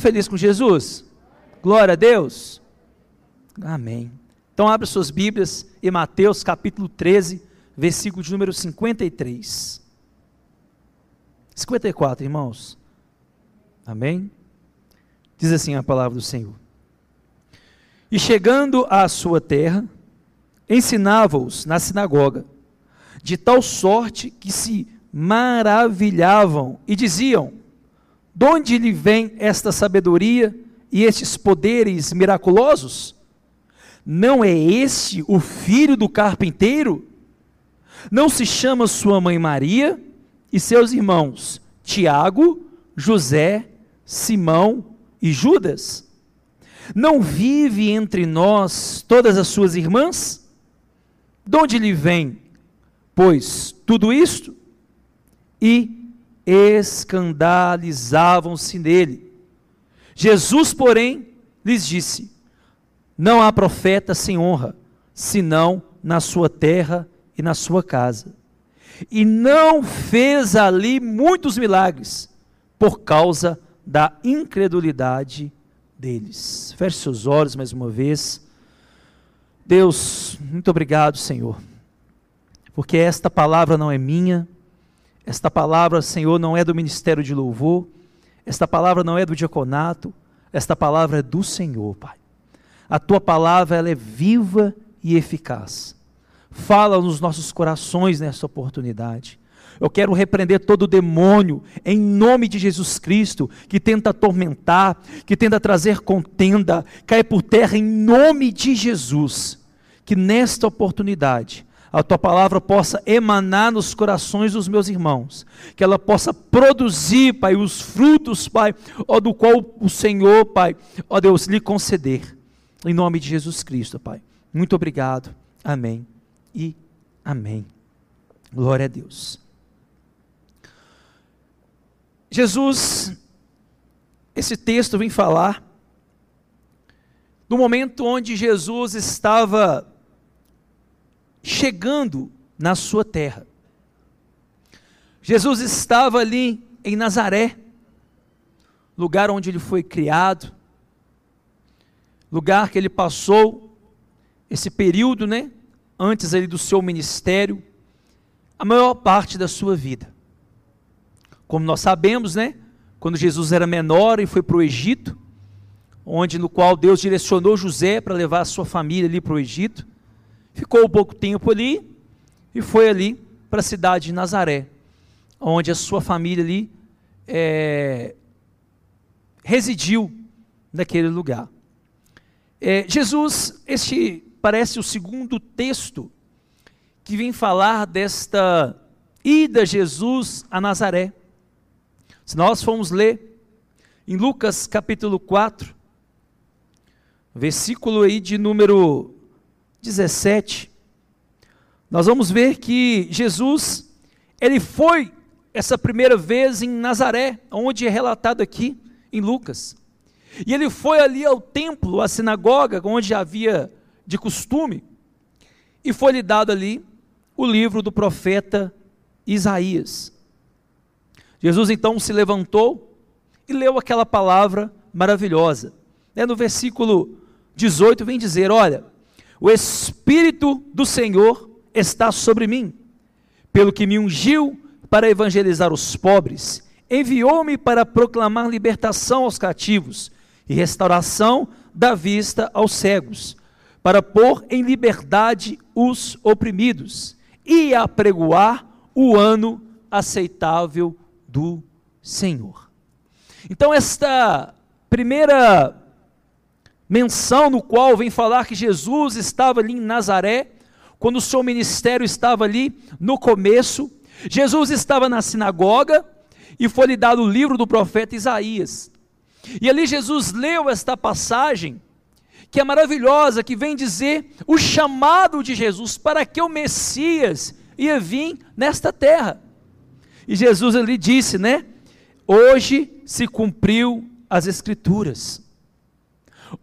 feliz com Jesus? Glória a Deus. Amém. Então abra suas Bíblias em Mateus capítulo 13, versículo de número 53. 54, irmãos. Amém? Diz assim a palavra do Senhor. E chegando à sua terra, ensinava-os na sinagoga, de tal sorte que se maravilhavam e diziam: De onde lhe vem esta sabedoria e estes poderes miraculosos? Não é este o filho do carpinteiro? Não se chama sua mãe Maria e seus irmãos Tiago, José, Simão e Judas? Não vive entre nós todas as suas irmãs? De onde lhe vem, pois, tudo isto? E escandalizavam-se nele. Jesus, porém, lhes disse: Não há profeta sem honra, senão na sua terra e na sua casa. E não fez ali muitos milagres, por causa da incredulidade deles. Feche seus olhos mais uma vez. Deus, muito obrigado, Senhor, porque esta palavra não é minha, esta palavra, Senhor, não é do ministério de louvor, esta palavra não é do diaconato, esta palavra é do Senhor, Pai. A tua palavra ela é viva e eficaz. Fala nos nossos corações nessa oportunidade. Eu quero repreender todo demônio em nome de Jesus Cristo que tenta atormentar, que tenta trazer contenda, cai por terra em nome de Jesus que nesta oportunidade a tua palavra possa emanar nos corações dos meus irmãos, que ela possa produzir, Pai, os frutos, Pai, ó, do qual o Senhor, Pai, ó Deus, lhe conceder, em nome de Jesus Cristo, Pai. Muito obrigado, amém e amém. Glória a Deus. Jesus, esse texto vem falar do momento onde Jesus estava chegando na sua terra. Jesus estava ali em Nazaré, lugar onde ele foi criado, lugar que ele passou esse período, né, antes ali do seu ministério, a maior parte da sua vida. Como nós sabemos, né, quando Jesus era menor e foi para o Egito, onde no qual Deus direcionou José para levar a sua família ali para o Egito, ficou um pouco tempo ali e foi ali para a cidade de Nazaré, onde a sua família ali é, residiu naquele lugar. É, Jesus, este parece o segundo texto que vem falar desta ida Jesus a Nazaré. Se nós formos ler em Lucas capítulo 4, versículo aí de número 17, nós vamos ver que Jesus, ele foi essa primeira vez em Nazaré, onde é relatado aqui em Lucas. E ele foi ali ao templo, à sinagoga, onde havia de costume, e foi-lhe dado ali o livro do profeta Isaías. Jesus então se levantou e leu aquela palavra maravilhosa. É no versículo 18 vem dizer: Olha, o Espírito do Senhor está sobre mim, pelo que me ungiu para evangelizar os pobres, enviou-me para proclamar libertação aos cativos e restauração da vista aos cegos, para pôr em liberdade os oprimidos e apregoar o ano aceitável do Senhor. Então, esta primeira menção no qual vem falar que Jesus estava ali em Nazaré, quando o seu ministério estava ali no começo. Jesus estava na sinagoga e foi-lhe dado o livro do profeta Isaías. E ali Jesus leu esta passagem, que é maravilhosa, que vem dizer o chamado de Jesus para que o Messias ia vir nesta terra. E Jesus ali disse, né? Hoje se cumpriu as Escrituras.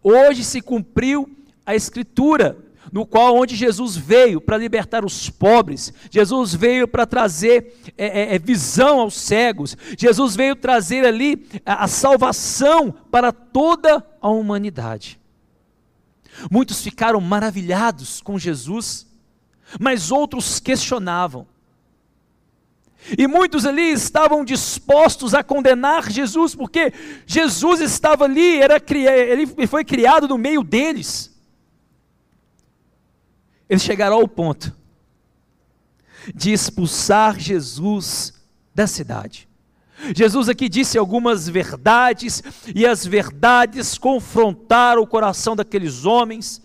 Hoje se cumpriu a Escritura, no qual onde Jesus veio para libertar os pobres, Jesus veio para trazer é, é, é, visão aos cegos, Jesus veio trazer ali a, a salvação para toda a humanidade. Muitos ficaram maravilhados com Jesus, mas outros questionavam. E muitos ali estavam dispostos a condenar Jesus, porque Jesus estava ali, era, ele foi criado no meio deles. Eles chegaram ao ponto de expulsar Jesus da cidade. Jesus aqui disse algumas verdades, e as verdades confrontaram o coração daqueles homens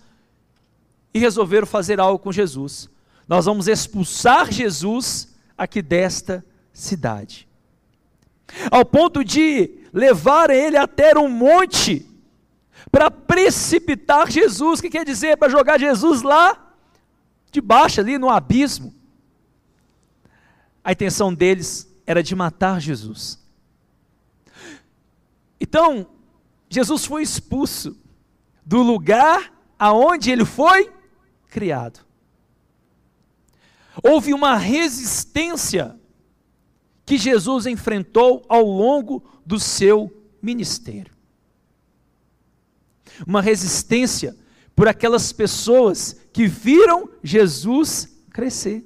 e resolveram fazer algo com Jesus. Nós vamos expulsar Jesus aqui desta cidade. Ao ponto de levar ele até um monte para precipitar Jesus, que quer dizer para jogar Jesus lá debaixo ali no abismo. A intenção deles era de matar Jesus. Então, Jesus foi expulso do lugar aonde ele foi criado. Houve uma resistência que Jesus enfrentou ao longo do seu ministério. Uma resistência por aquelas pessoas que viram Jesus crescer.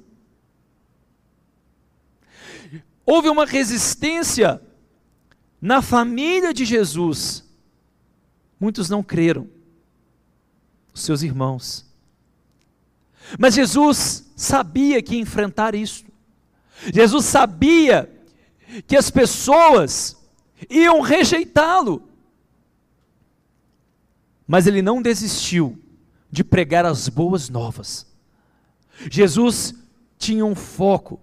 Houve uma resistência na família de Jesus. Muitos não creram, os seus irmãos. Mas Jesus sabia que enfrentar isso. Jesus sabia que as pessoas iam rejeitá-lo. Mas ele não desistiu de pregar as boas novas. Jesus tinha um foco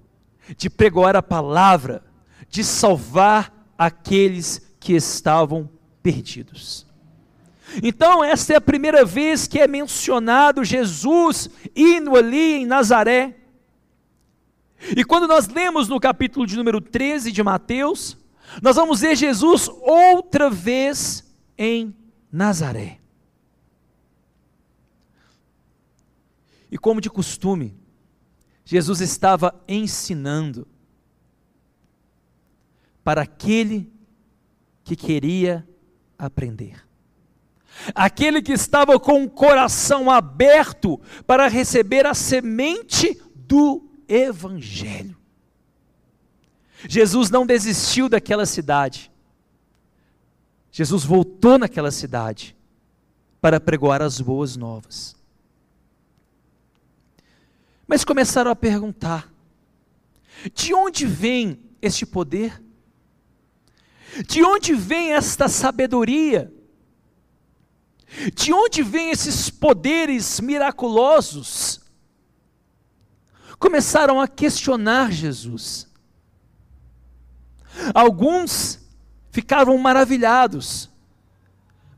de pregoar a palavra, de salvar aqueles que estavam perdidos. Então, esta é a primeira vez que é mencionado Jesus indo ali em Nazaré. E quando nós lemos no capítulo de número 13 de Mateus, nós vamos ver Jesus outra vez em Nazaré. E como de costume, Jesus estava ensinando para aquele que queria aprender. Aquele que estava com o coração aberto para receber a semente do Evangelho. Jesus não desistiu daquela cidade. Jesus voltou naquela cidade para pregoar as boas novas. Mas começaram a perguntar: de onde vem este poder? De onde vem esta sabedoria? De onde vem esses poderes miraculosos? Começaram a questionar Jesus. Alguns ficavam maravilhados,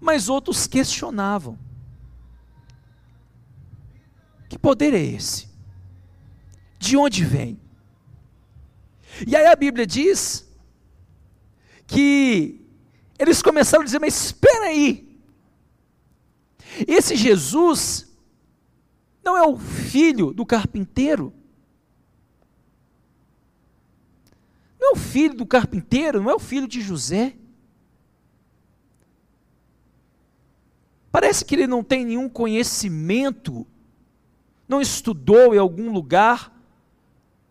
mas outros questionavam: que poder é esse? De onde vem? E aí a Bíblia diz que eles começaram a dizer: Mas espera aí, esse Jesus não é o filho do carpinteiro? Não é o filho do carpinteiro, não é o filho de José? Parece que ele não tem nenhum conhecimento, não estudou em algum lugar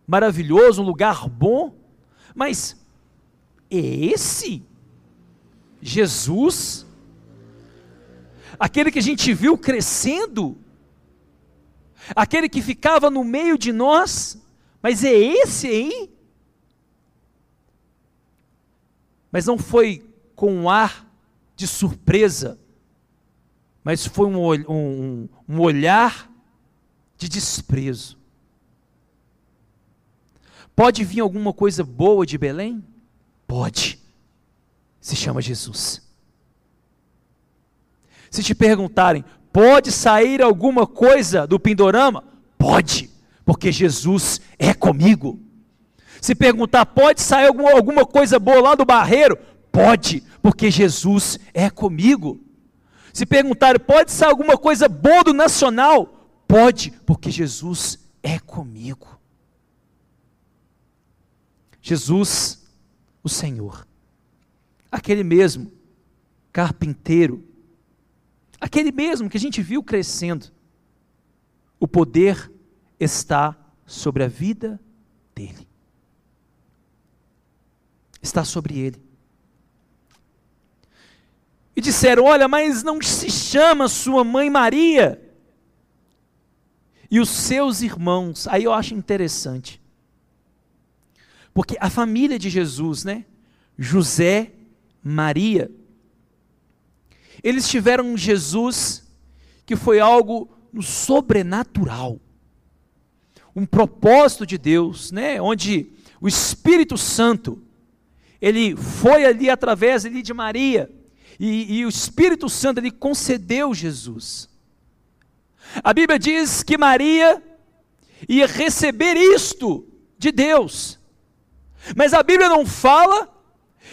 maravilhoso, um lugar bom, mas é esse Jesus, aquele que a gente viu crescendo, aquele que ficava no meio de nós, mas é esse aí? Mas não foi com um ar de surpresa, mas foi um, um, um olhar de desprezo. Pode vir alguma coisa boa de Belém? Pode. Se chama Jesus. Se te perguntarem, pode sair alguma coisa do Pindorama? Pode, porque Jesus é comigo. Se perguntar, pode sair alguma, alguma coisa boa lá do Barreiro? Pode, porque Jesus é comigo. Se perguntar, pode sair alguma coisa boa do Nacional? Pode, porque Jesus é comigo. Jesus, o Senhor, aquele mesmo carpinteiro, aquele mesmo que a gente viu crescendo, o poder está sobre a vida dele. Está sobre ele. E disseram: Olha, mas não se chama sua mãe Maria? E os seus irmãos, aí eu acho interessante. Porque a família de Jesus, né? José, Maria, eles tiveram Jesus que foi algo sobrenatural. Um propósito de Deus, né? Onde o Espírito Santo ele foi ali através ali de Maria e, e o Espírito Santo ele concedeu Jesus. A Bíblia diz que Maria ia receber isto de Deus, mas a Bíblia não fala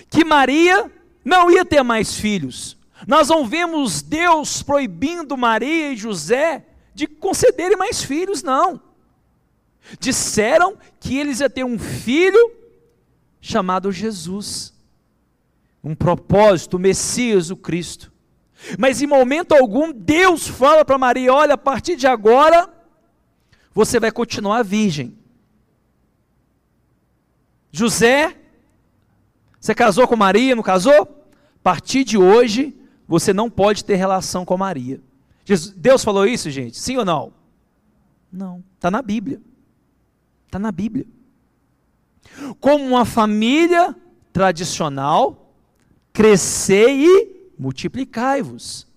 que Maria não ia ter mais filhos. Nós não vemos Deus proibindo Maria e José de concederem mais filhos, não. Disseram que eles iam ter um filho chamado Jesus um propósito, o Messias, o Cristo. Mas em momento algum, Deus fala para Maria: olha, a partir de agora, você vai continuar virgem. José, você casou com Maria, não casou? A partir de hoje, você não pode ter relação com Maria. Deus falou isso, gente? Sim ou não? Não. Está na Bíblia. Está na Bíblia. Como uma família tradicional, crescei e multiplicai-vos.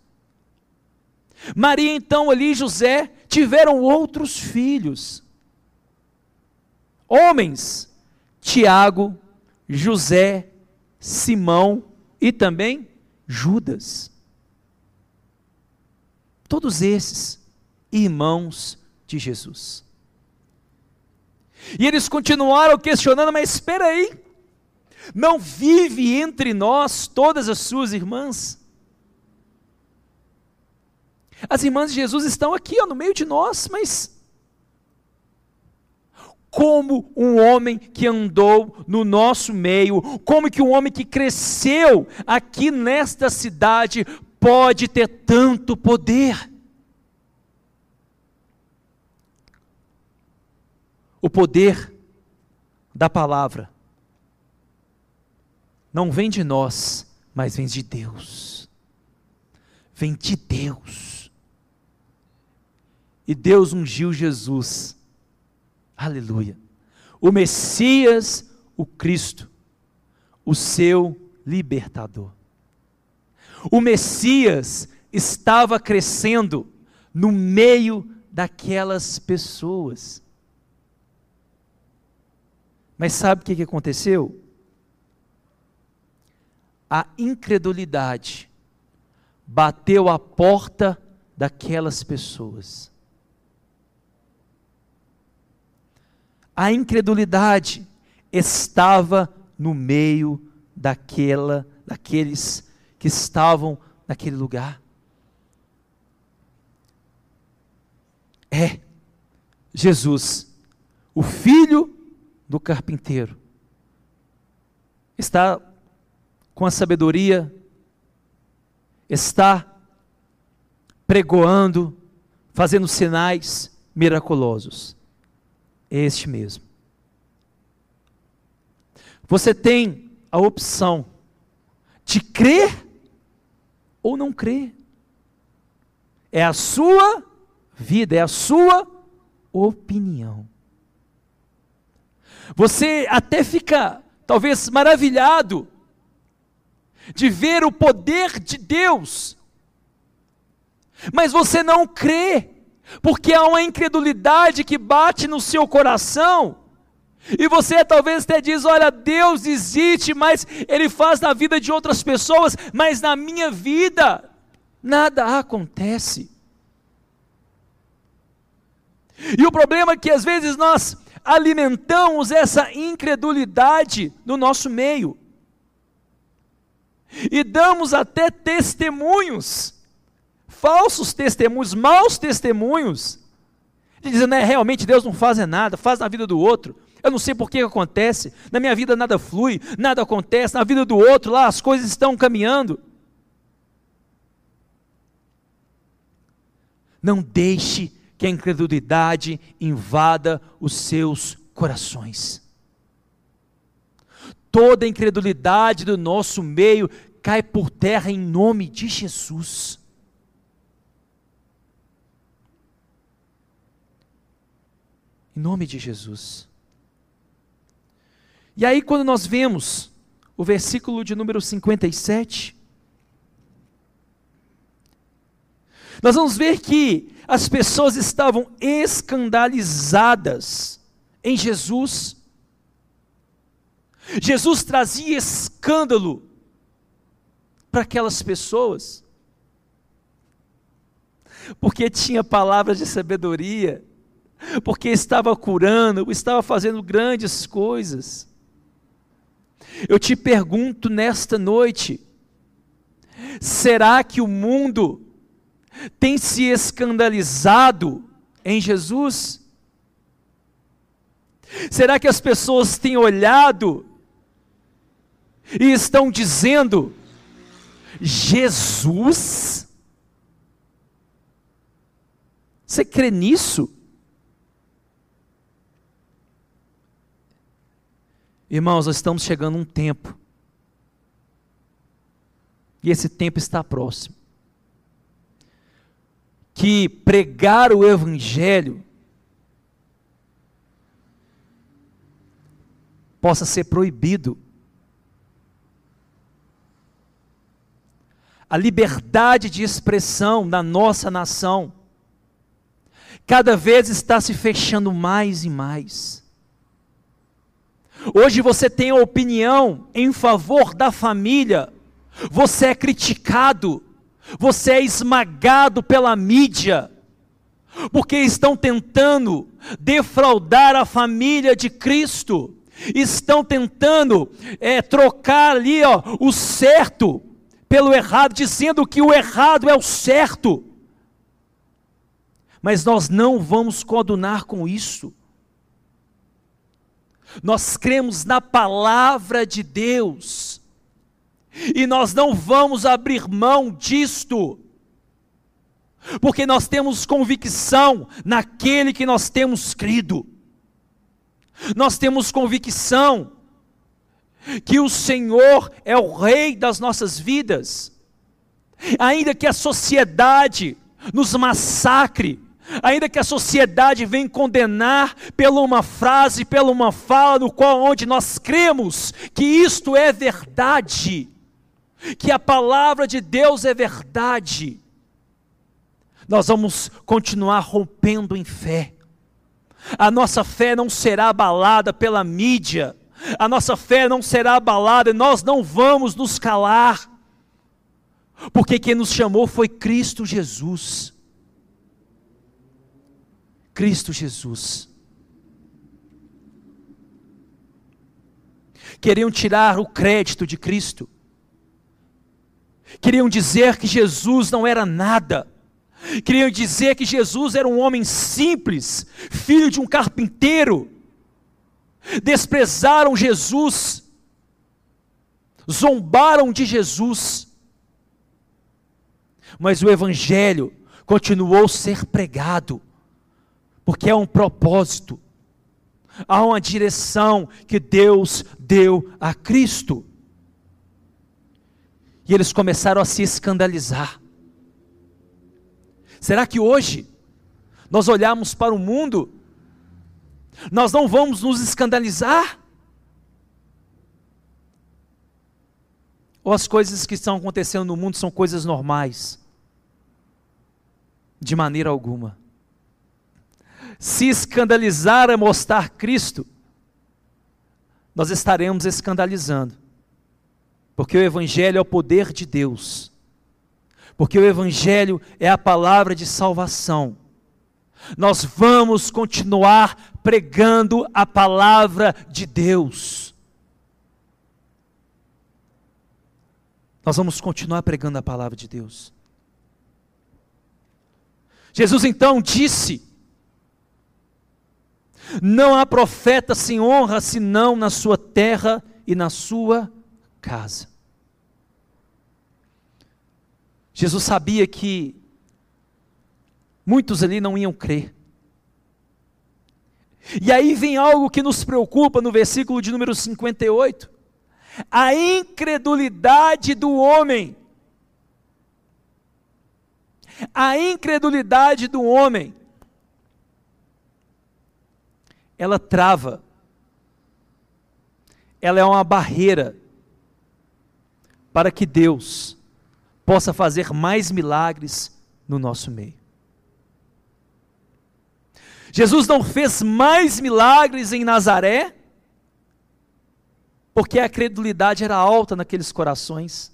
Maria então ali e José tiveram outros filhos. Homens, Tiago, José, Simão e também Judas. Todos esses irmãos de Jesus. E eles continuaram questionando, mas espera aí, não vive entre nós todas as suas irmãs? As irmãs de Jesus estão aqui, ó, no meio de nós, mas como um homem que andou no nosso meio, como que um homem que cresceu aqui nesta cidade pode ter tanto poder? O poder da palavra não vem de nós, mas vem de Deus. Vem de Deus. E Deus ungiu Jesus. Aleluia. O Messias, o Cristo, o seu libertador. O Messias estava crescendo no meio daquelas pessoas. Mas sabe o que aconteceu? a incredulidade bateu a porta daquelas pessoas. A incredulidade estava no meio daquela, daqueles que estavam naquele lugar. É Jesus, o filho do carpinteiro, está com a sabedoria, está pregoando, fazendo sinais miraculosos. É este mesmo. Você tem a opção de crer ou não crer. É a sua vida, é a sua opinião. Você até fica, talvez, maravilhado de ver o poder de Deus, mas você não crê, porque há uma incredulidade que bate no seu coração, e você talvez até diz: Olha, Deus existe, mas Ele faz na vida de outras pessoas, mas na minha vida nada acontece. E o problema é que às vezes nós alimentamos essa incredulidade no nosso meio e damos até testemunhos, falsos testemunhos, maus testemunhos, Dizendo, é, realmente Deus não faz nada, faz na vida do outro. Eu não sei por que acontece. Na minha vida nada flui, nada acontece. Na vida do outro, lá as coisas estão caminhando. Não deixe que a incredulidade invada os seus corações. Toda a incredulidade do nosso meio cai por terra em nome de Jesus. Em nome de Jesus. E aí, quando nós vemos o versículo de número 57, nós vamos ver que as pessoas estavam escandalizadas em Jesus. Jesus trazia escândalo para aquelas pessoas, porque tinha palavras de sabedoria, porque estava curando, estava fazendo grandes coisas. Eu te pergunto nesta noite: será que o mundo tem se escandalizado em Jesus? Será que as pessoas têm olhado e estão dizendo: Jesus? Você crê nisso? Irmãos, nós estamos chegando a um tempo, e esse tempo está próximo, que pregar o Evangelho possa ser proibido. A liberdade de expressão na nossa nação cada vez está se fechando mais e mais. Hoje você tem a opinião em favor da família, você é criticado, você é esmagado pela mídia, porque estão tentando defraudar a família de Cristo, estão tentando é, trocar ali ó, o certo pelo errado, dizendo que o errado é o certo. Mas nós não vamos coadunar com isso. Nós cremos na palavra de Deus. E nós não vamos abrir mão disto, porque nós temos convicção naquele que nós temos crido, nós temos convicção que o Senhor é o Rei das nossas vidas, ainda que a sociedade nos massacre, ainda que a sociedade venha condenar pela uma frase, pela uma fala, no qual onde nós cremos que isto é verdade, que a palavra de Deus é verdade, nós vamos continuar rompendo em fé. A nossa fé não será abalada pela mídia, a nossa fé não será abalada, nós não vamos nos calar, porque quem nos chamou foi Cristo Jesus. Cristo Jesus. Queriam tirar o crédito de Cristo, queriam dizer que Jesus não era nada, queriam dizer que Jesus era um homem simples, filho de um carpinteiro, desprezaram Jesus, zombaram de Jesus, mas o Evangelho continuou a ser pregado, porque é um propósito, há uma direção que Deus deu a Cristo. E eles começaram a se escandalizar. Será que hoje nós olhamos para o mundo, nós não vamos nos escandalizar? Ou as coisas que estão acontecendo no mundo são coisas normais? De maneira alguma se escandalizar é mostrar Cristo, nós estaremos escandalizando, porque o Evangelho é o poder de Deus, porque o Evangelho é a palavra de salvação. Nós vamos continuar pregando a palavra de Deus. Nós vamos continuar pregando a palavra de Deus. Jesus então disse Não há profeta sem honra senão na sua terra e na sua casa. Jesus sabia que muitos ali não iam crer. E aí vem algo que nos preocupa no versículo de número 58. A incredulidade do homem. A incredulidade do homem. Ela trava. Ela é uma barreira para que Deus possa fazer mais milagres no nosso meio. Jesus não fez mais milagres em Nazaré, porque a credulidade era alta naqueles corações.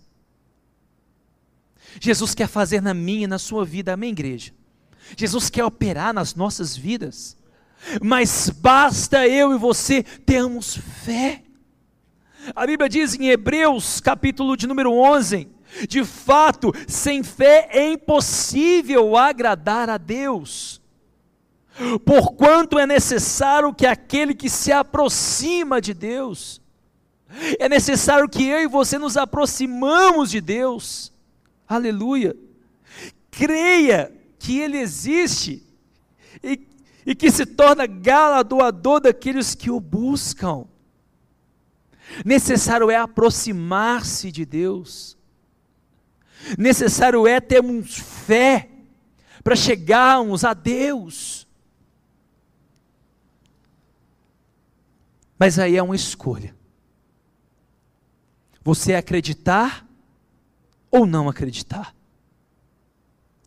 Jesus quer fazer na minha e na sua vida, amém, igreja? Jesus quer operar nas nossas vidas, mas basta eu e você termos fé. A Bíblia diz em Hebreus, capítulo de número 11, de fato, sem fé é impossível agradar a Deus. Porquanto é necessário que aquele que se aproxima de Deus, é necessário que eu e você nos aproximamos de Deus, aleluia, creia que Ele existe e, e que se torna galardoador daqueles que o buscam. Necessário é aproximar-se de Deus, necessário é termos fé para chegarmos a Deus. Mas aí é uma escolha. Você acreditar ou não acreditar.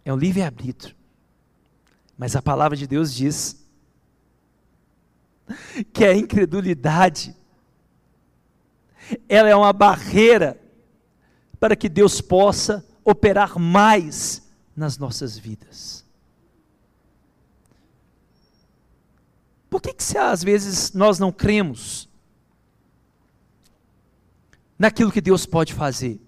É um livre-arbítrio. Mas a palavra de Deus diz que a incredulidade ela é uma barreira para que Deus possa operar mais nas nossas vidas. Por que, que se, às vezes nós não cremos naquilo que Deus pode fazer?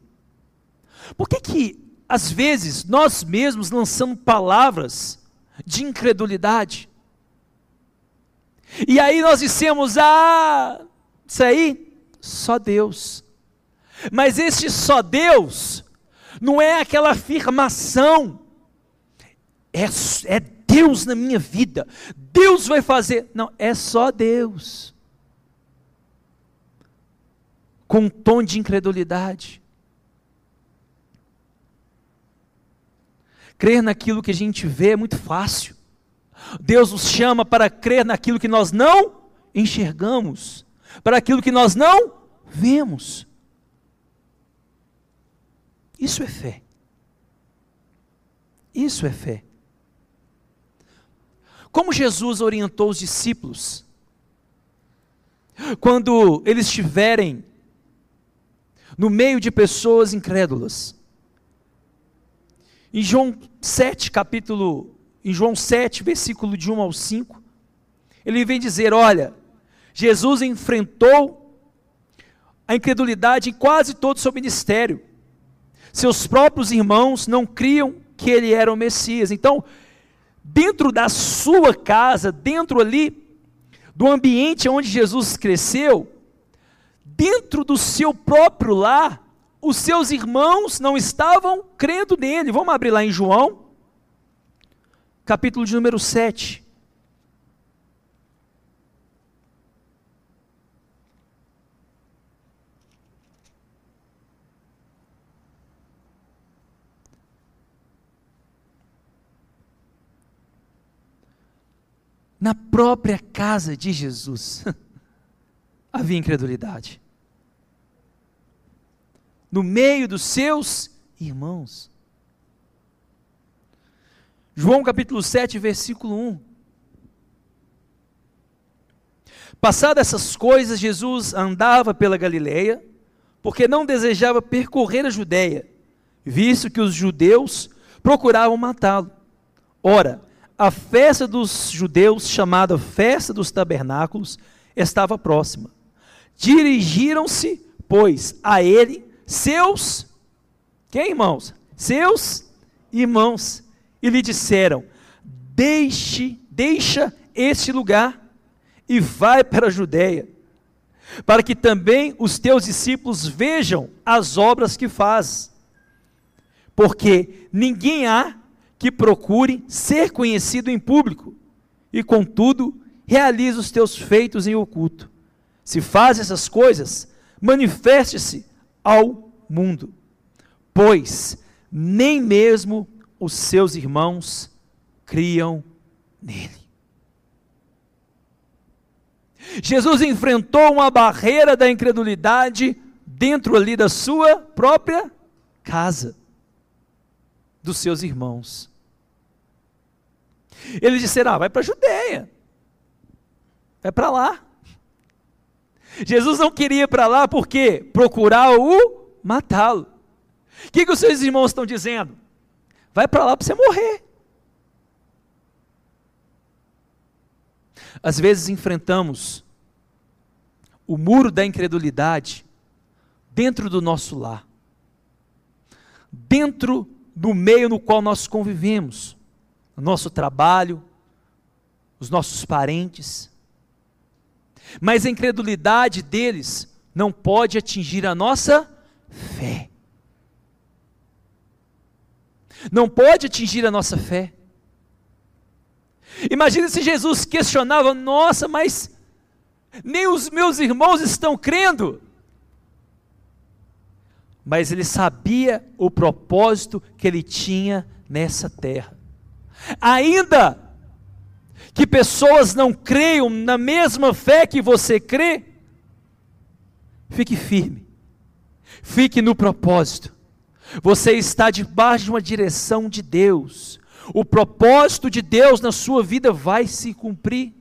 Por que, que às vezes nós mesmos lançamos palavras de incredulidade? E aí nós dissemos: ah, isso aí, só Deus. Mas este só Deus não é aquela afirmação, é, é Deus na minha vida, Deus vai fazer. Não, é só Deus. Com um tom de incredulidade. Crer naquilo que a gente vê é muito fácil. Deus nos chama para crer naquilo que nós não enxergamos, para aquilo que nós não vemos. Isso é fé. Isso é fé. Como Jesus orientou os discípulos? Quando eles estiverem no meio de pessoas incrédulas. Em João 7, capítulo, em João 7, versículo de 1 ao 5, ele vem dizer: Olha, Jesus enfrentou a incredulidade em quase todo o seu ministério. Seus próprios irmãos não criam que ele era o Messias. Então, dentro da sua casa, dentro ali do ambiente onde Jesus cresceu, dentro do seu próprio lar, os seus irmãos não estavam crendo nele. Vamos abrir lá em João, capítulo de número 7. na própria casa de Jesus, havia incredulidade. No meio dos seus irmãos. João capítulo 7, versículo 1. Passadas essas coisas, Jesus andava pela Galileia, porque não desejava percorrer a Judéia, visto que os judeus procuravam matá-lo. Ora, a festa dos judeus, chamada Festa dos Tabernáculos, estava próxima. Dirigiram-se, pois, a ele seus, quem irmãos? Seus irmãos, e lhe disseram: Deixe, deixa este lugar, e vai para a Judéia, para que também os teus discípulos vejam as obras que faz. Porque ninguém há que procure ser conhecido em público, e contudo realiza os teus feitos em oculto. Se faz essas coisas, manifeste-se ao mundo, pois nem mesmo os seus irmãos criam nele. Jesus enfrentou uma barreira da incredulidade dentro ali da sua própria casa, dos seus irmãos. Eles disseram: ah, vai para a Judéia, vai para lá. Jesus não queria ir para lá porque procurar o matá-lo. O que, que os seus irmãos estão dizendo? Vai para lá para você morrer. Às vezes enfrentamos o muro da incredulidade dentro do nosso lar, dentro do meio no qual nós convivemos, nosso trabalho, os nossos parentes. Mas a incredulidade deles não pode atingir a nossa fé. Não pode atingir a nossa fé. Imagina se Jesus questionava: nossa, mas nem os meus irmãos estão crendo. Mas ele sabia o propósito que ele tinha nessa terra. Ainda que pessoas não creiam na mesma fé que você crê, fique firme, fique no propósito. Você está debaixo de uma direção de Deus. O propósito de Deus na sua vida vai se cumprir.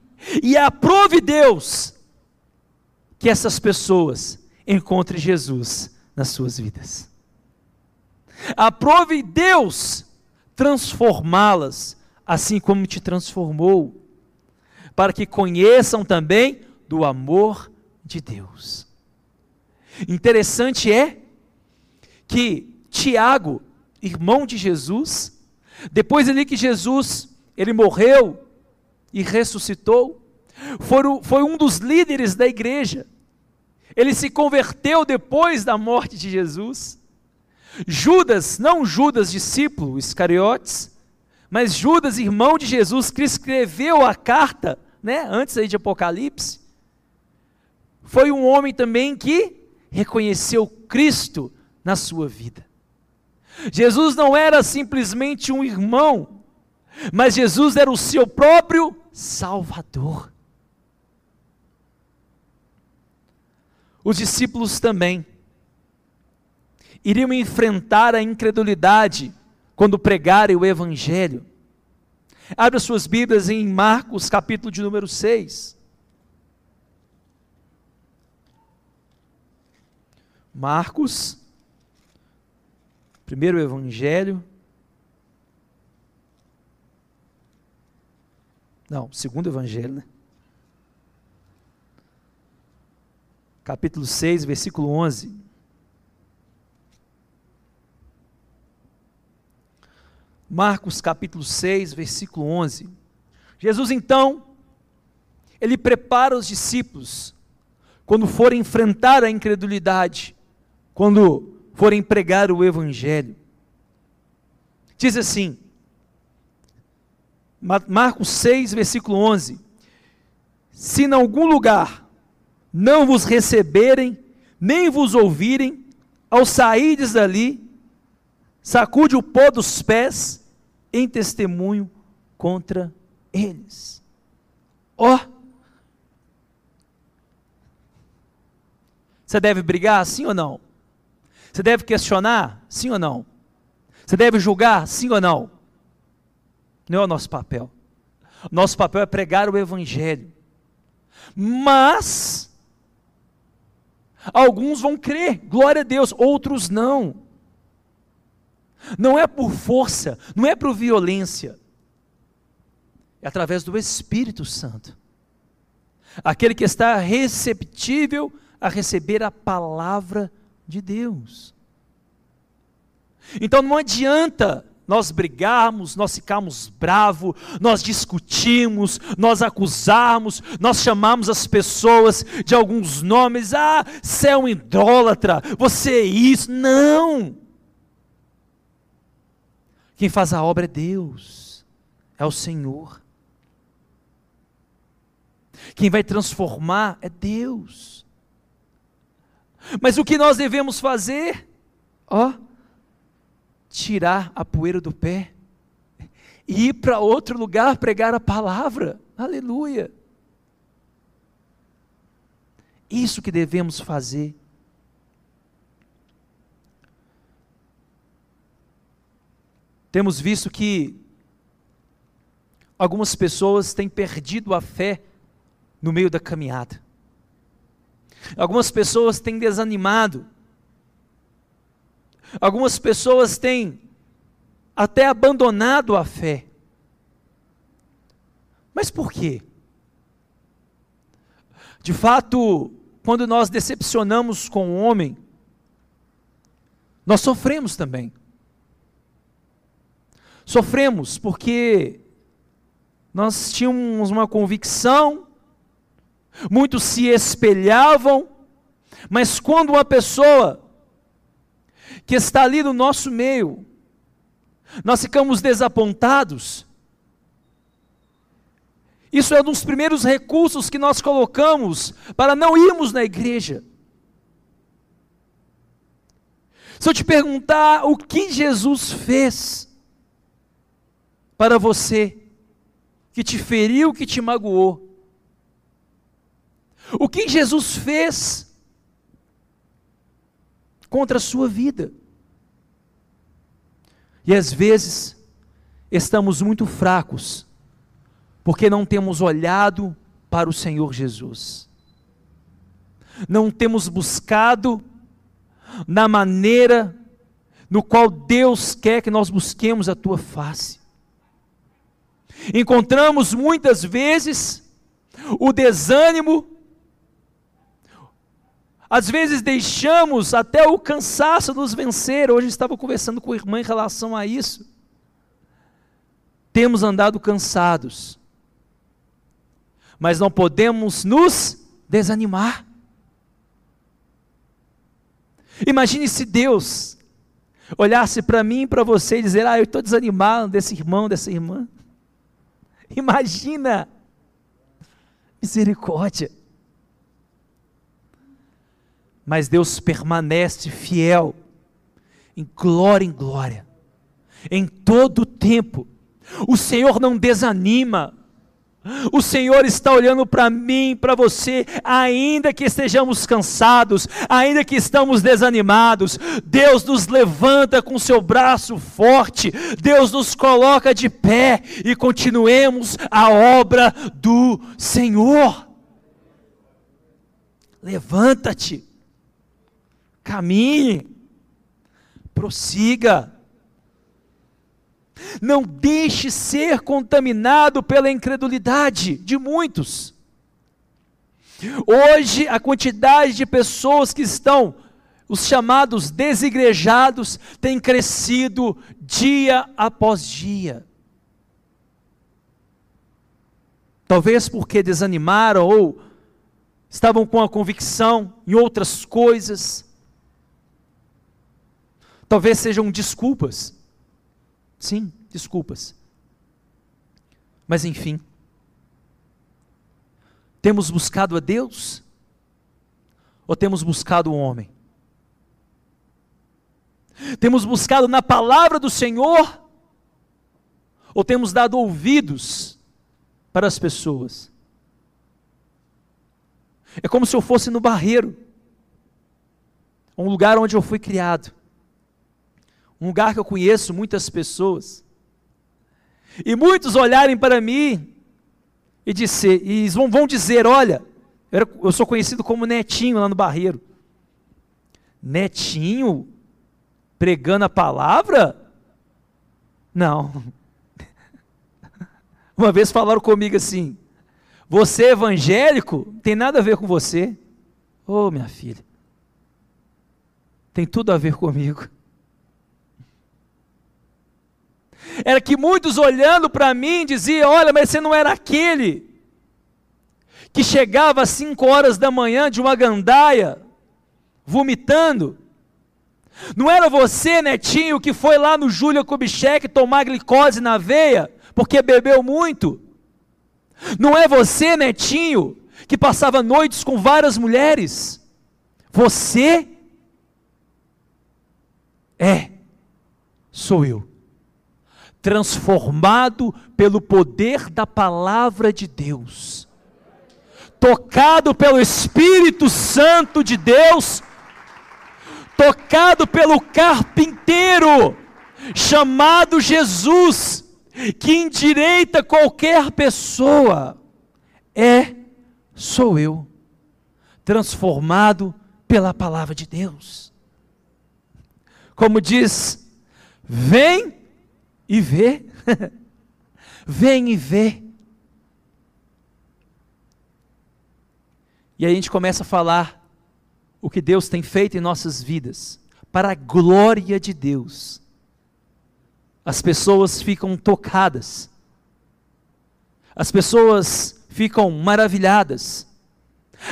E aprove Deus que essas pessoas encontrem Jesus nas suas vidas. Aprove Deus transformá-las assim como te transformou, para que conheçam também do amor de Deus. Interessante é que Tiago, irmão de Jesus, depois ali que Jesus ele morreu e ressuscitou, foi, foi um dos líderes da igreja. Ele se converteu depois da morte de Jesus. Judas, não Judas discípulo, Iscariotes, mas Judas, irmão de Jesus, que escreveu a carta, né, antes aí de Apocalipse, foi um homem também que reconheceu Cristo na sua vida. Jesus não era simplesmente um irmão, mas Jesus era o seu próprio Salvador. Os discípulos também iriam enfrentar a incredulidade quando pregarem o Evangelho. Abra suas Bíblias em Marcos, capítulo de número 6. Marcos, primeiro Evangelho. Não, segundo Evangelho, né? Capítulo 6, versículo 11. Marcos capítulo 6, versículo 11. Jesus então, ele prepara os discípulos quando forem enfrentar a incredulidade, quando forem pregar o evangelho. Diz assim, Marcos 6, versículo 11: Se em algum lugar não vos receberem, nem vos ouvirem, ao saídes dali, sacude o pó dos pés em testemunho contra eles. Ó, oh, você deve brigar, sim ou não? Você deve questionar, sim ou não? Você deve julgar, sim ou não? Não é o nosso papel. Nosso papel é pregar o Evangelho. Mas, alguns vão crer, glória a Deus, outros não. Não é por força, não é por violência. É através do Espírito Santo. Aquele que está receptível a receber a palavra de Deus. Então não adianta nós brigarmos, nós ficarmos bravos, nós discutimos, nós acusarmos, nós chamamos as pessoas de alguns nomes, ah, você é um idólatra, você é isso. Não! Quem faz a obra é Deus, é o Senhor. Quem vai transformar é Deus. Mas o que nós devemos fazer? Ó, tirar a poeira do pé e ir para outro lugar pregar a palavra. Aleluia. Isso que devemos fazer. Temos visto que algumas pessoas têm perdido a fé no meio da caminhada. Algumas pessoas têm desanimado Algumas pessoas têm até abandonado a fé. Mas por quê? De fato, quando nós decepcionamos com o homem, nós sofremos também. Sofremos porque nós tínhamos uma convicção, muitos se espelhavam, mas quando uma pessoa que está ali no nosso meio, nós ficamos desapontados. Isso é um dos primeiros recursos que nós colocamos para não irmos na igreja. Se eu te perguntar o que Jesus fez para você, que te feriu, que te magoou, o que Jesus fez contra a sua vida. E às vezes estamos muito fracos, porque não temos olhado para o Senhor Jesus, não temos buscado na maneira no qual Deus quer que nós busquemos a tua face. Encontramos muitas vezes o desânimo às vezes deixamos até o cansaço nos vencer. Hoje estava conversando com a irmã em relação a isso. Temos andado cansados, mas não podemos nos desanimar. Imagine se Deus olhasse para mim e para você e dizer: Ah, eu estou desanimado desse irmão, dessa irmã. Imagina! Misericórdia mas Deus permanece fiel, em glória em glória, em todo o tempo. O Senhor não desanima, o Senhor está olhando para mim, para você, ainda que estejamos cansados, ainda que estamos desanimados, Deus nos levanta com seu braço forte, Deus nos coloca de pé e continuemos a obra do Senhor. Levanta-te, caminhe, prossiga. Não deixe ser contaminado pela incredulidade de muitos. Hoje, a quantidade de pessoas que estão, os chamados desigrejados, tem crescido dia após dia. Talvez porque desanimaram ou estavam com a convicção em outras coisas, Talvez sejam desculpas. Sim, desculpas. Mas enfim, temos buscado a Deus ou temos buscado o homem? Temos buscado na palavra do Senhor ou temos dado ouvidos para as pessoas? É como se eu fosse no barreiro, um lugar onde eu fui criado um lugar que eu conheço muitas pessoas, e muitos olharem para mim e, dizer, e vão, dizer: Olha, eu sou conhecido como Netinho lá no Barreiro. Netinho pregando a palavra? Não. Uma vez falaram comigo assim: Você é evangélico? Tem nada a ver com você. Ô oh, minha filha, tem tudo a ver comigo. Era que muitos olhando para mim diziam: Olha, mas você não era aquele que chegava às 5 horas da manhã de uma gandaia, vomitando. Não era você, netinho, que foi lá no Júlia Kubitschek tomar glicose na veia, porque bebeu muito. Não é você, netinho, que passava noites com várias mulheres. Você é, sou eu transformado pelo poder da palavra de Deus, tocado pelo Espírito Santo de Deus, tocado pelo carpinteiro chamado Jesus, que endireita qualquer pessoa, é, sou eu, transformado pela palavra de Deus. Como diz, vem e vê. Vem e vê. E aí a gente começa a falar o que Deus tem feito em nossas vidas, para a glória de Deus. As pessoas ficam tocadas, as pessoas ficam maravilhadas.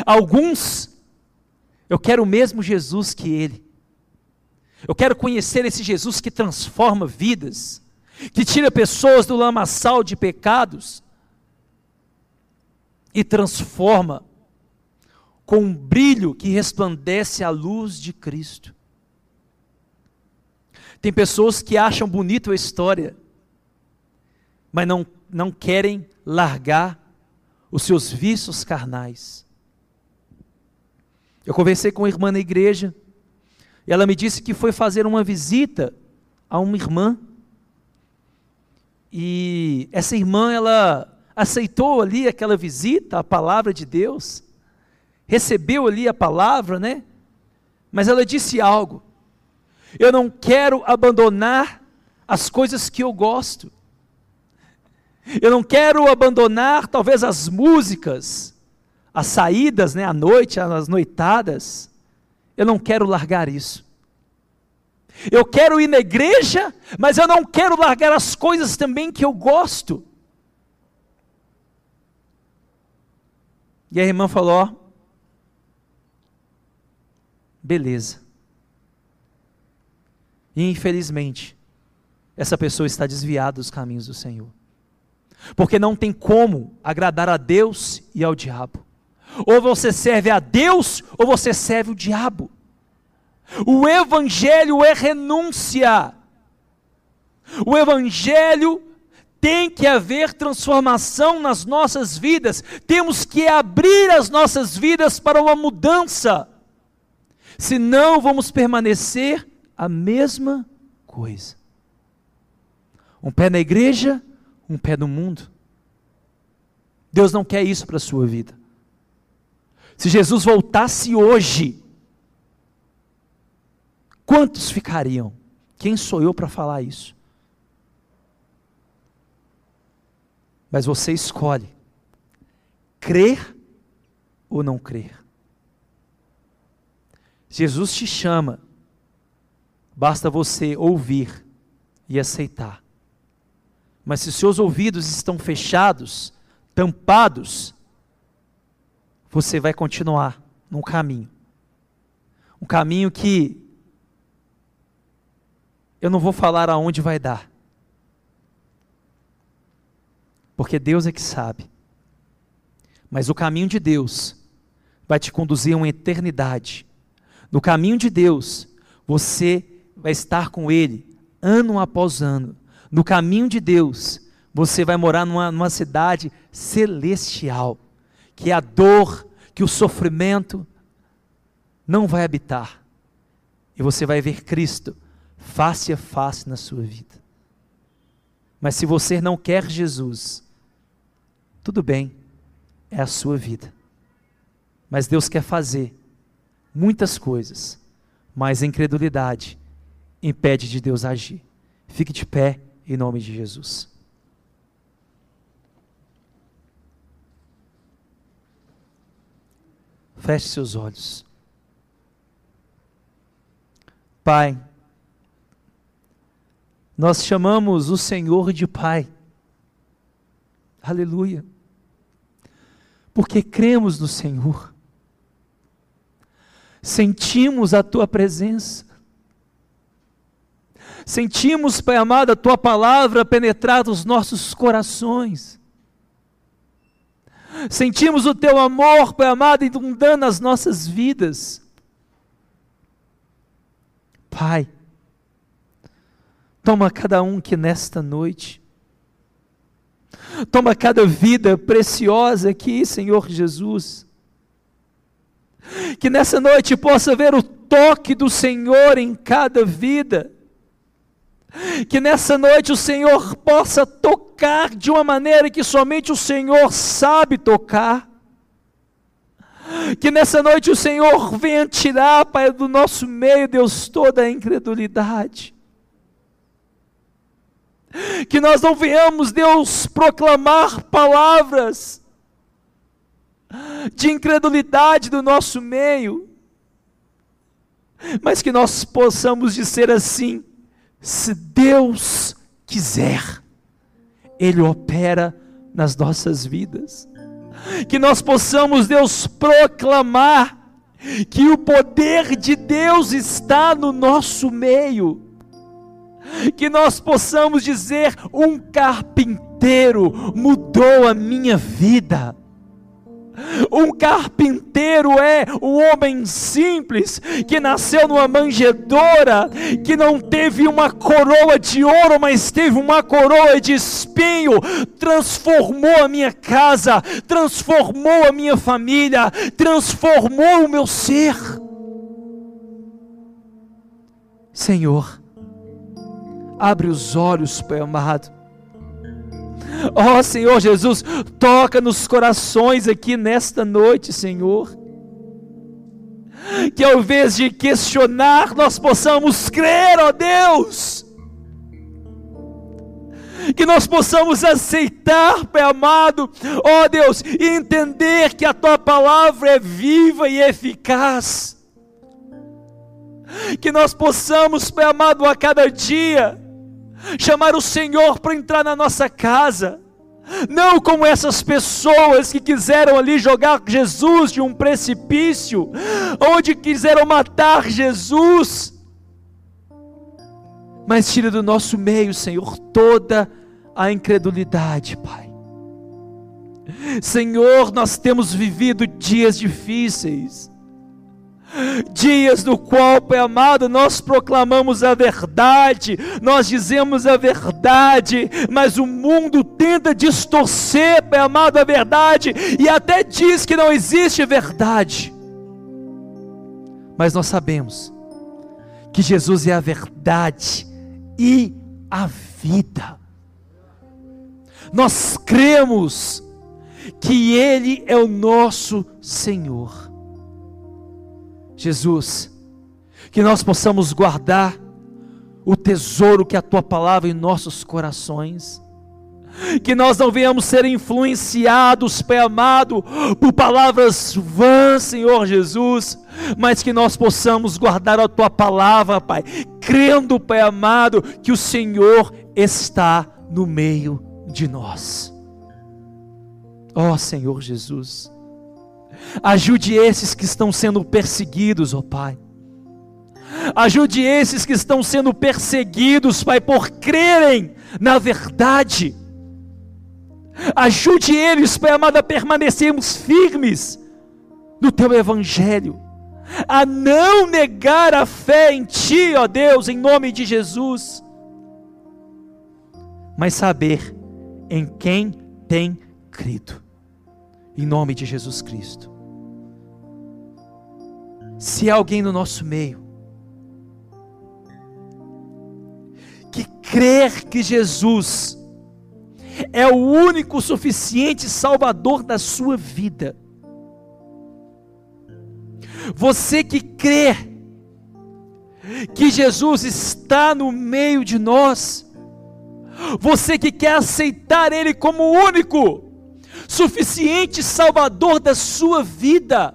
Alguns, eu quero o mesmo Jesus que Ele, eu quero conhecer esse Jesus que transforma vidas que tira pessoas do lamaçal de pecados e transforma com um brilho que resplandece a luz de Cristo. Tem pessoas que acham bonito a história, mas não, não querem largar os seus vícios carnais. Eu conversei com uma irmã na igreja, e ela me disse que foi fazer uma visita a uma irmã e essa irmã, ela aceitou ali aquela visita, a palavra de Deus, recebeu ali a palavra, né? Mas ela disse algo: Eu não quero abandonar as coisas que eu gosto. Eu não quero abandonar talvez as músicas, as saídas, né, à noite, as noitadas. Eu não quero largar isso. Eu quero ir na igreja, mas eu não quero largar as coisas também que eu gosto. E a irmã falou: ó, beleza. E infelizmente, essa pessoa está desviada dos caminhos do Senhor. Porque não tem como agradar a Deus e ao diabo. Ou você serve a Deus, ou você serve o diabo. O Evangelho é renúncia. O Evangelho tem que haver transformação nas nossas vidas. Temos que abrir as nossas vidas para uma mudança. Senão vamos permanecer a mesma coisa. Um pé na igreja, um pé no mundo. Deus não quer isso para a sua vida. Se Jesus voltasse hoje, Quantos ficariam? Quem sou eu para falar isso? Mas você escolhe crer ou não crer. Jesus te chama, basta você ouvir e aceitar. Mas se seus ouvidos estão fechados, tampados, você vai continuar num caminho. Um caminho que eu não vou falar aonde vai dar. Porque Deus é que sabe. Mas o caminho de Deus vai te conduzir a uma eternidade. No caminho de Deus, você vai estar com Ele ano após ano. No caminho de Deus, você vai morar numa, numa cidade celestial, que a dor, que o sofrimento não vai habitar. E você vai ver Cristo face a face na sua vida. Mas se você não quer Jesus, tudo bem, é a sua vida. Mas Deus quer fazer muitas coisas, mas a incredulidade impede de Deus agir. Fique de pé em nome de Jesus. Feche seus olhos. Pai, Nós chamamos o Senhor de Pai. Aleluia. Porque cremos no Senhor. Sentimos a tua presença. Sentimos, Pai amado, a tua palavra penetrar nos nossos corações. Sentimos o teu amor, Pai amado, inundando as nossas vidas. Pai, toma cada um que nesta noite, toma cada vida preciosa aqui, Senhor Jesus, que nessa noite possa ver o toque do Senhor em cada vida, que nessa noite o Senhor possa tocar de uma maneira que somente o Senhor sabe tocar. Que nessa noite o Senhor venha tirar, Pai, do nosso meio, Deus, toda a incredulidade. Que nós não venhamos, Deus, proclamar palavras de incredulidade do nosso meio, mas que nós possamos dizer assim: se Deus quiser, Ele opera nas nossas vidas. Que nós possamos, Deus, proclamar que o poder de Deus está no nosso meio. Que nós possamos dizer: um carpinteiro mudou a minha vida um carpinteiro é o homem simples que nasceu numa manjedoura, que não teve uma coroa de ouro, mas teve uma coroa de espinho. Transformou a minha casa, transformou a minha família, transformou o meu ser. Senhor, abre os olhos, Pai amado Ó oh, Senhor Jesus, toca nos corações aqui nesta noite, Senhor. Que ao invés de questionar, nós possamos crer, ó oh Deus. Que nós possamos aceitar, Pai amado, ó oh Deus, e entender que a tua palavra é viva e eficaz. Que nós possamos, Pai amado, a cada dia, chamar o Senhor para entrar na nossa casa. Não como essas pessoas que quiseram ali jogar Jesus de um precipício, onde quiseram matar Jesus. Mas tira do nosso meio, Senhor, toda a incredulidade, Pai. Senhor, nós temos vivido dias difíceis dias no qual, Pai amado, nós proclamamos a verdade, nós dizemos a verdade, mas o mundo tenta distorcer, Pai amado, a verdade e até diz que não existe verdade. Mas nós sabemos que Jesus é a verdade e a vida. Nós cremos que Ele é o nosso Senhor. Jesus, que nós possamos guardar o tesouro que é a tua palavra em nossos corações, que nós não venhamos ser influenciados, Pai amado, por palavras vãs, Senhor Jesus, mas que nós possamos guardar a tua palavra, Pai, crendo, Pai amado, que o Senhor está no meio de nós. Ó oh, Senhor Jesus, Ajude esses que estão sendo perseguidos, ó oh Pai. Ajude esses que estão sendo perseguidos, Pai, por crerem na verdade. Ajude eles, Pai amado, a permanecermos firmes no Teu Evangelho, a não negar a fé em Ti, ó Deus, em nome de Jesus, mas saber em quem tem crido em nome de Jesus Cristo. Se há alguém no nosso meio que crer que Jesus é o único suficiente Salvador da sua vida, você que crê que Jesus está no meio de nós, você que quer aceitar Ele como único, suficiente Salvador da sua vida.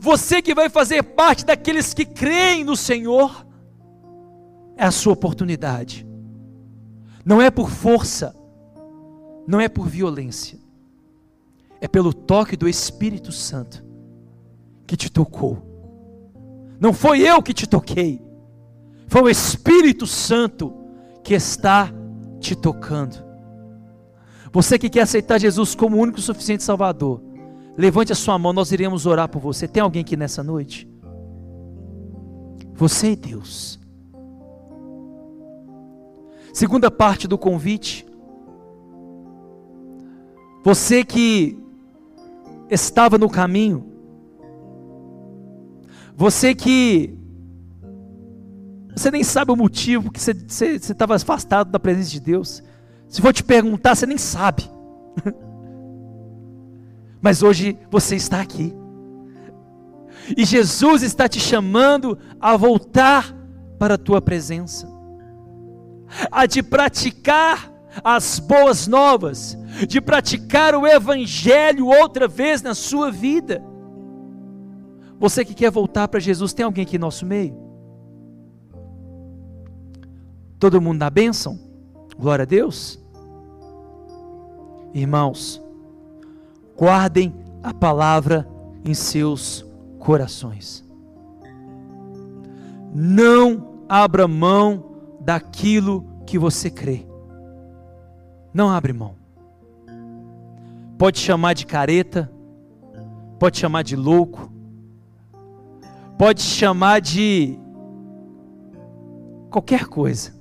Você que vai fazer parte daqueles que creem no Senhor, é a sua oportunidade. Não é por força, não é por violência, é pelo toque do Espírito Santo que te tocou. Não foi eu que te toquei, foi o Espírito Santo que está te tocando. Você que quer aceitar Jesus como o único e suficiente Salvador, levante a sua mão, nós iremos orar por você. Tem alguém aqui nessa noite? Você e Deus. Segunda parte do convite. Você que estava no caminho, você que você nem sabe o motivo que você estava afastado da presença de Deus. Se for te perguntar, você nem sabe. Mas hoje você está aqui. E Jesus está te chamando a voltar para a tua presença, a de praticar as boas novas, de praticar o Evangelho outra vez na sua vida. Você que quer voltar para Jesus, tem alguém aqui em nosso meio? Todo mundo na bênção? Glória a Deus. Irmãos, guardem a palavra em seus corações. Não abra mão daquilo que você crê. Não abre mão. Pode chamar de careta, pode chamar de louco, pode chamar de qualquer coisa.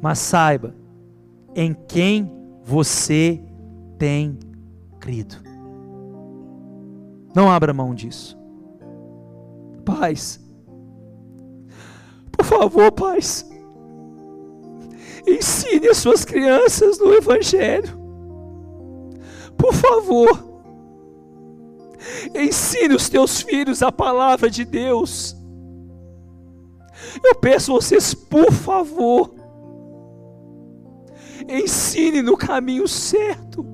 Mas saiba em quem você tem crido. Não abra mão disso. Pais, por favor, pais, ensine as suas crianças no Evangelho. Por favor, ensine os teus filhos a palavra de Deus. Eu peço vocês, por favor, ensine no caminho certo.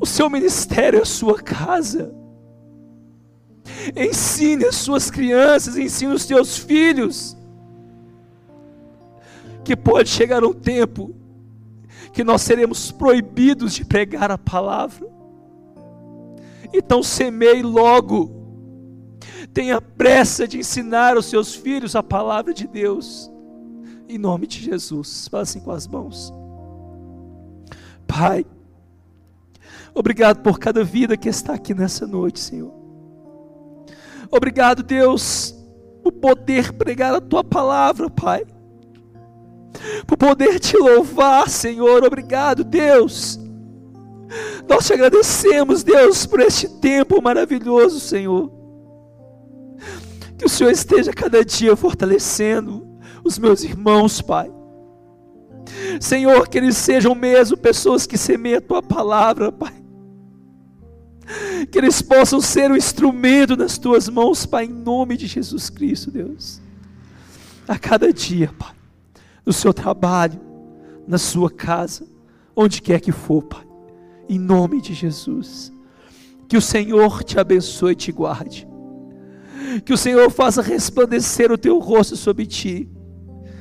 O seu ministério é a sua casa. Ensine as suas crianças, ensine os teus filhos. Que pode chegar um tempo que nós seremos proibidos de pregar a palavra. Então semeie logo. Tenha pressa de ensinar aos seus filhos a palavra de Deus. Em nome de Jesus. Fala assim com as mãos. Pai, obrigado por cada vida que está aqui nessa noite, Senhor. Obrigado, Deus, por poder pregar a tua palavra, Pai. Por poder te louvar, Senhor. Obrigado, Deus. Nós te agradecemos, Deus, por este tempo maravilhoso, Senhor. Que o Senhor esteja cada dia fortalecendo os meus irmãos, Pai. Senhor, que eles sejam mesmo pessoas que semeiam a tua palavra, Pai. Que eles possam ser um instrumento nas tuas mãos, Pai, em nome de Jesus Cristo, Deus. A cada dia, Pai, no seu trabalho, na sua casa, onde quer que for, Pai, em nome de Jesus. Que o Senhor te abençoe e te guarde. Que o Senhor faça resplandecer o teu rosto sobre ti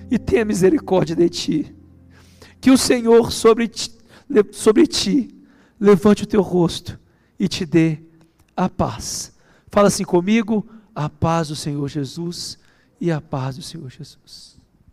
e tenha misericórdia de ti. Que o Senhor sobre ti, sobre ti levante o teu rosto e te dê a paz. Fala assim comigo: a paz do Senhor Jesus e a paz do Senhor Jesus.